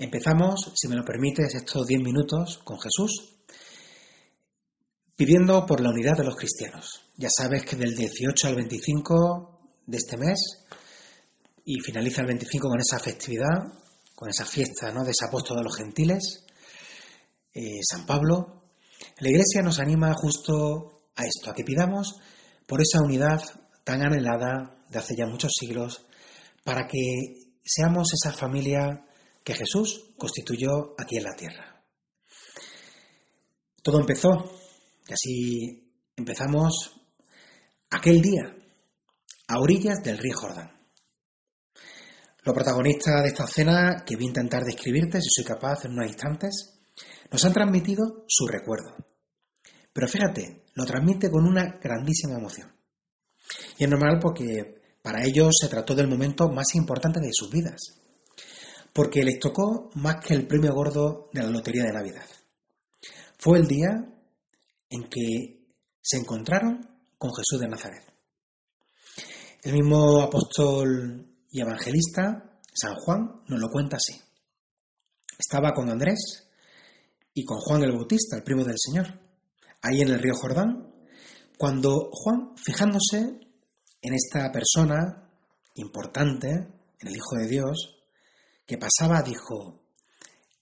Empezamos, si me lo permites, estos 10 minutos con Jesús, pidiendo por la unidad de los cristianos. Ya sabes que del 18 al 25 de este mes, y finaliza el 25 con esa festividad, con esa fiesta ¿no? de ese apóstol de los gentiles, eh, San Pablo, la Iglesia nos anima justo a esto, a que pidamos por esa unidad tan anhelada de hace ya muchos siglos, para que seamos esa familia que Jesús constituyó aquí en la tierra. Todo empezó, y así empezamos aquel día, a orillas del río Jordán. Los protagonistas de esta cena, que voy a intentar describirte, si soy capaz en unos instantes, nos han transmitido su recuerdo. Pero fíjate, lo transmite con una grandísima emoción. Y es normal porque para ellos se trató del momento más importante de sus vidas porque les tocó más que el premio gordo de la Lotería de Navidad. Fue el día en que se encontraron con Jesús de Nazaret. El mismo apóstol y evangelista, San Juan, nos lo cuenta así. Estaba con Andrés y con Juan el Bautista, el primo del Señor, ahí en el río Jordán, cuando Juan, fijándose en esta persona importante, en el Hijo de Dios, que pasaba dijo,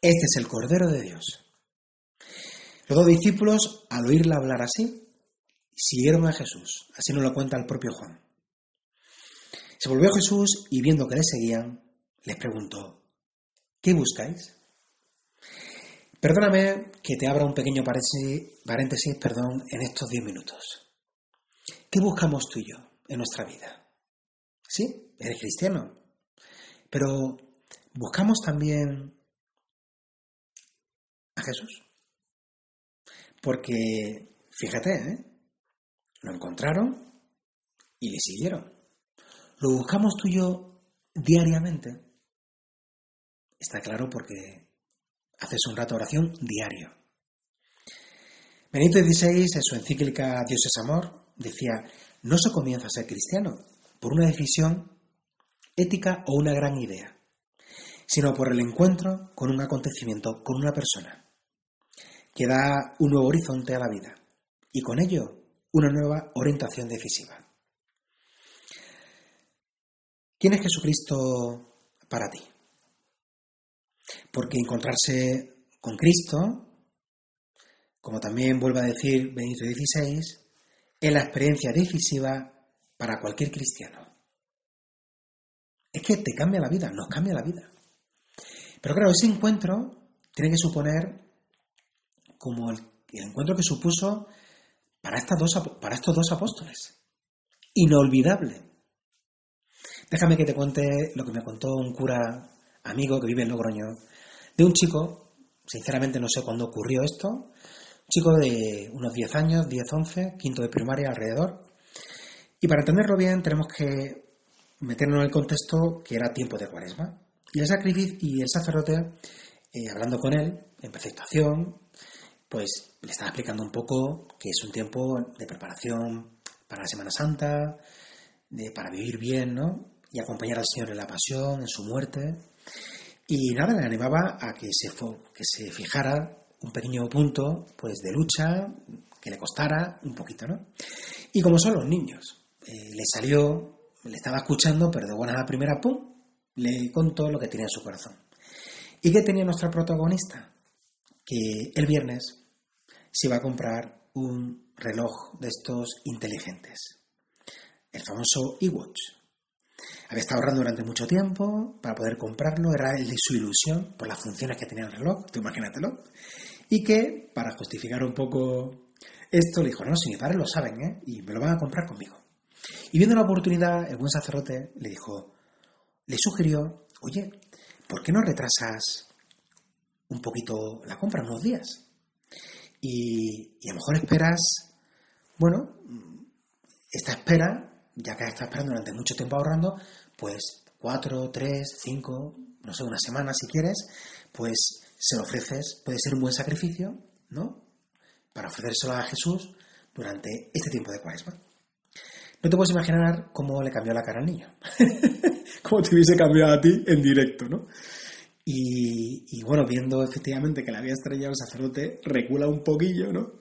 Este es el Cordero de Dios. Los dos discípulos, al oírla hablar así, siguieron a Jesús. Así nos lo cuenta el propio Juan. Se volvió Jesús y viendo que le seguían, les preguntó, ¿qué buscáis? Perdóname que te abra un pequeño paréntesis perdón, en estos diez minutos. ¿Qué buscamos tú y yo en nuestra vida? Sí, eres cristiano, pero buscamos también a Jesús. Porque, fíjate, ¿eh? lo encontraron y le siguieron. Lo buscamos tú y yo diariamente. Está claro porque haces un rato oración diario. Benito XVI, en su encíclica Dios es amor, decía, no se comienza a ser cristiano por una decisión ética o una gran idea sino por el encuentro con un acontecimiento, con una persona, que da un nuevo horizonte a la vida y con ello una nueva orientación decisiva. ¿Quién es Jesucristo para ti? Porque encontrarse con Cristo, como también vuelve a decir Benito XVI, es la experiencia decisiva para cualquier cristiano. Es que te cambia la vida, nos cambia la vida. Pero claro, ese encuentro tiene que suponer como el, encuentro que supuso para, estas dos, para estos dos apóstoles. Inolvidable. Déjame que te cuente lo que me contó un cura amigo que vive en Logroño, de un chico, sinceramente no sé cuándo ocurrió esto, un chico de unos 10 años, 10, 11, quinto de primaria alrededor. Y para entenderlo bien tenemos que meternos en el contexto que era tiempo de cuaresma. Y el, sacrificio, y el sacerdote, eh, hablando con él, en presentación, pues le estaba explicando un poco que es un tiempo de preparación para la Semana Santa, de, para vivir bien, ¿no? Y acompañar al Señor en la pasión, en su muerte. Y nada, le animaba a que se, que se fijara un pequeño punto pues de lucha, que le costara un poquito, ¿no? Y como son los niños, eh, le salió, le estaba escuchando, pero de buenas a primera, ¡pum! Le contó lo que tenía en su corazón. ¿Y qué tenía nuestra protagonista? que el viernes se iba a comprar un reloj de estos inteligentes, el famoso iWatch. Había estado ahorrando durante mucho tiempo para poder comprarlo, era el de su ilusión por las funciones que tenía el reloj, tú imagínatelo, y que para justificar un poco esto le dijo, no, si mi padre lo saben, ¿eh? y me lo van a comprar conmigo. Y viendo la oportunidad, el buen sacerdote le dijo, le sugirió, oye, ¿por qué no retrasas un poquito la compra, unos días? Y, a lo mejor esperas, bueno, esta espera, ya que estás esperando durante mucho tiempo ahorrando, pues cuatro, tres, cinco, no sé, una semana si quieres, pues se lo ofreces, puede ser un buen sacrificio, ¿no? Para ofrecérselo a Jesús durante este tiempo de cuaresma. No te puedes imaginar cómo le cambió la cara al niño. cómo te hubiese cambiado a ti en directo, ¿no? Y, bueno, viendo efectivamente que le había estrellado el sacerdote, recula un poquillo, ¿no?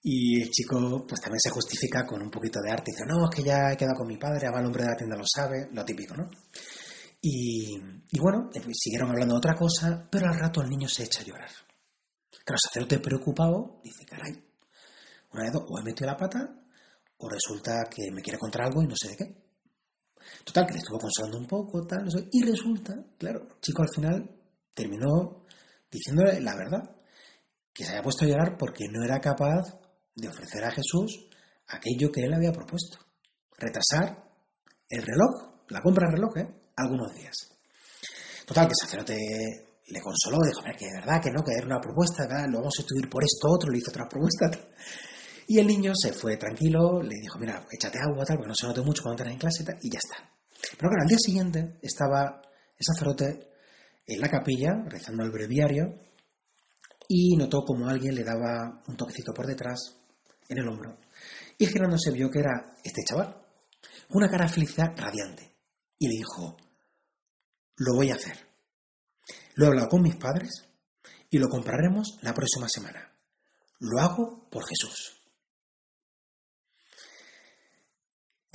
Y el chico pues también se justifica con un poquito de arte. Dice, no, es que ya he quedado con mi padre, ahora el hombre de la tienda lo sabe, lo típico, ¿no? Y, bueno, eh, pues siguieron hablando de otra cosa, pero al rato el niño se echa a llorar. Claro, el sacerdote preocupado dice, caray, una dos, o he metido la pata, o resulta que me quiere contar algo y no sé de qué. Total, que le estuvo consolando un poco, tal, no sé, y resulta, claro, el chico al final terminó diciéndole la verdad, que se había puesto a llorar porque no era capaz de ofrecer a Jesús aquello que él había propuesto. Retrasar el reloj, la compra del reloj, ¿eh? algunos días. Total, que el sacerdote le consoló, dijo, mira, que de verdad que no, que era una propuesta, lo vamos a estudiar por esto otro, le hizo otra propuesta. Y el niño se fue tranquilo, le dijo, mira, échate agua, tal, porque no se note mucho cuando estás en clase, tal, y ya está. Pero claro, al día siguiente estaba el sacerdote en la capilla, rezando el breviario, y notó como alguien le daba un toquecito por detrás, en el hombro. Y girándose vio que era este chaval, una cara de felicidad radiante. Y le dijo, lo voy a hacer. Lo he hablado con mis padres y lo compraremos la próxima semana. Lo hago por Jesús.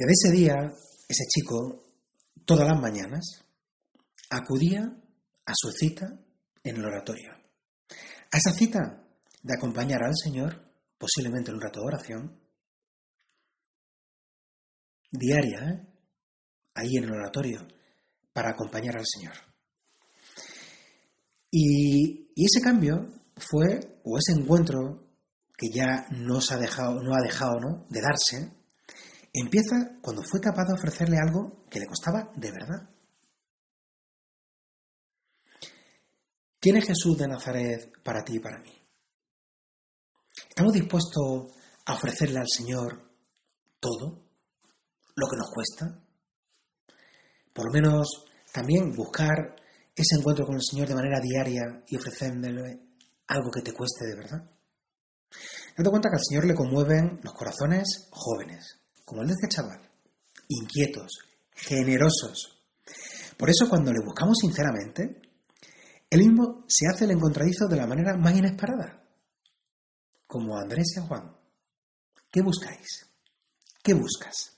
Desde ese día, ese chico, todas las mañanas, acudía a su cita en el oratorio. A esa cita de acompañar al Señor, posiblemente en un rato de oración, diaria, ¿eh? ahí en el oratorio, para acompañar al Señor. Y, ese cambio fue, o ese encuentro que ya no, ha dejado, no ha dejado ¿no? de darse, empieza cuando fue capaz de ofrecerle algo que le costaba de verdad. ¿Quién es Jesús de Nazaret para ti y para mí? ¿Estamos dispuestos a ofrecerle al Señor todo? ¿Lo que nos cuesta? Por lo menos también buscar ese encuentro con el Señor de manera diaria y ofrecerle algo que te cueste de verdad. Date cuenta que al Señor le conmueven los corazones jóvenes, como el de este chaval, inquietos, generosos. Por eso cuando le buscamos sinceramente, él mismo se hace el encontradizo de la manera más inesperada, como Andrés y Juan. ¿Qué buscáis? ¿Qué buscas?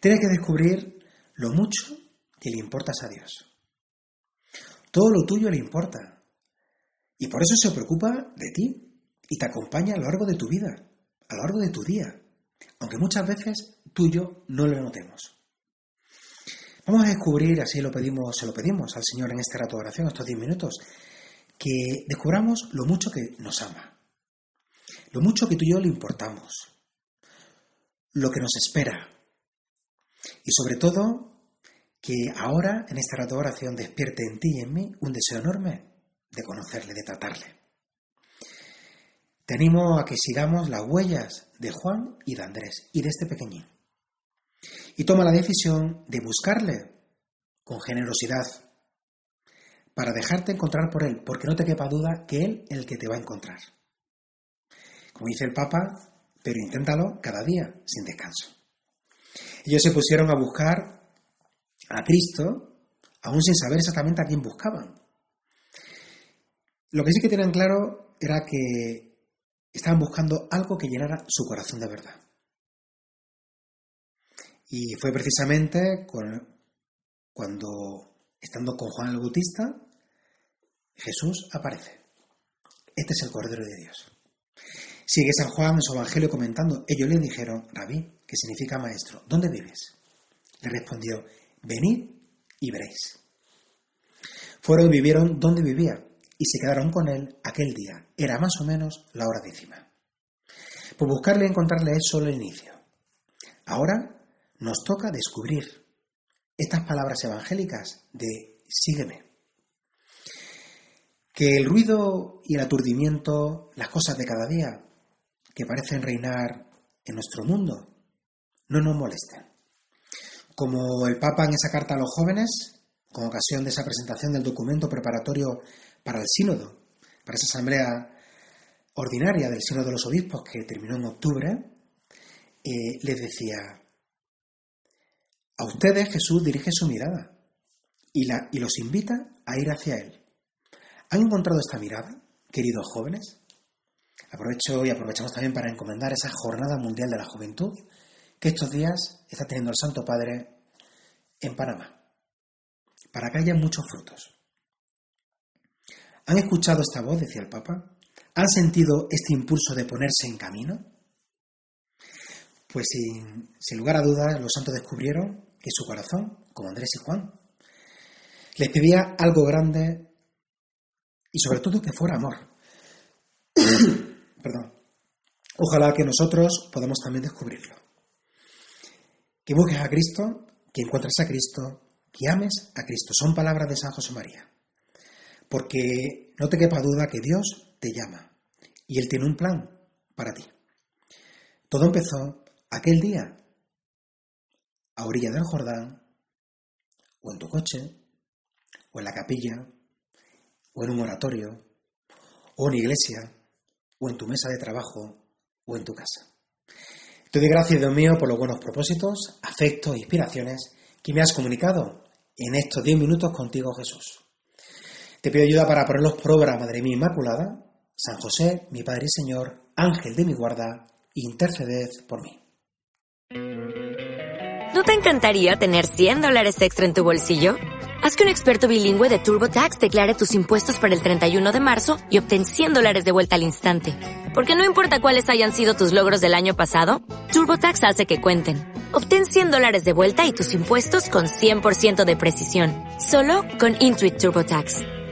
Tienes que descubrir lo mucho que le importas a Dios. Todo lo tuyo le importa. Y por eso se preocupa de ti y te acompaña a lo largo de tu vida, a lo largo de tu día, aunque muchas veces tú y yo no lo notemos. Vamos a descubrir, así lo pedimos, se lo pedimos al Señor en este rato de oración, estos 10 minutos, que descubramos lo mucho que nos ama, lo mucho que tú y yo le importamos, lo que nos espera y sobre todo que ahora en este rato de oración despierte en ti y en mí un deseo enorme de conocerle, de tratarle. Te animo a que sigamos las huellas de Juan y de Andrés y de este pequeñín y toma la decisión de buscarle con generosidad para dejarte encontrar por él, porque no te quepa duda que él es el que te va a encontrar. Como dice el Papa, pero inténtalo cada día, sin descanso. Ellos se pusieron a buscar a Cristo, aún sin saber exactamente a quién buscaban. Lo que sí que tenían claro era que estaban buscando algo que llenara su corazón de verdad. Y fue precisamente cuando, estando con Juan el Bautista, Jesús aparece. este es el Cordero de Dios. Sigue San Juan en su Evangelio comentando, ellos le dijeron, Rabí, que significa maestro, ¿dónde vives? Le respondió, venid y veréis. Fueron y vivieron donde vivía y se quedaron con él aquel día. Era más o menos la hora décima. Pues buscarle y encontrarle es solo el inicio. Ahora nos toca descubrir estas palabras evangélicas de sígueme. Que el ruido y el aturdimiento, las cosas de cada día que parecen reinar en nuestro mundo, no nos molesten. Como el Papa en esa carta a los jóvenes, con ocasión de esa presentación del documento preparatorio para el sínodo, para esa asamblea ordinaria del sínodo de los obispos que terminó en octubre, eh, les decía, a ustedes Jesús dirige su mirada y, los invita a ir hacia Él. ¿Han encontrado esta mirada, queridos jóvenes? Aprovecho y aprovechamos también para encomendar esa Jornada Mundial de la Juventud que estos días está teniendo el Santo Padre en Panamá, para que haya muchos frutos. ¿Han escuchado esta voz? decía el Papa. ¿Han sentido este impulso de ponerse en camino? Pues sin, lugar a dudas, los santos descubrieron que su corazón, como Andrés y Juan, les pedía algo grande y sobre todo que fuera amor. Perdón. Ojalá que nosotros podamos también descubrirlo. Que busques a Cristo, que encuentres a Cristo, que ames a Cristo. Son palabras de San José María. Porque no te quepa duda que Dios te llama y Él tiene un plan para ti. Todo empezó aquel día a orilla del Jordán, o en tu coche, o en la capilla, o en un oratorio, o en iglesia, o en tu mesa de trabajo, o en tu casa. Te doy gracias, Dios mío, por los buenos propósitos, afectos e inspiraciones que me has comunicado en estos 10 minutos contigo, Jesús. Te pido ayuda para ponerlos por obra, Madre mía Inmaculada, San José, mi Padre y Señor, Ángel de mi guarda, interceded por mí. ¿No te encantaría tener 100 dólares extra en tu bolsillo? Haz que un experto bilingüe de TurboTax declare tus impuestos para el 31 de marzo y obtén 100 dólares de vuelta al instante. Porque no importa cuáles hayan sido tus logros del año pasado, TurboTax hace que cuenten. Obtén 100 dólares de vuelta y tus impuestos con 100% de precisión. Solo con Intuit TurboTax.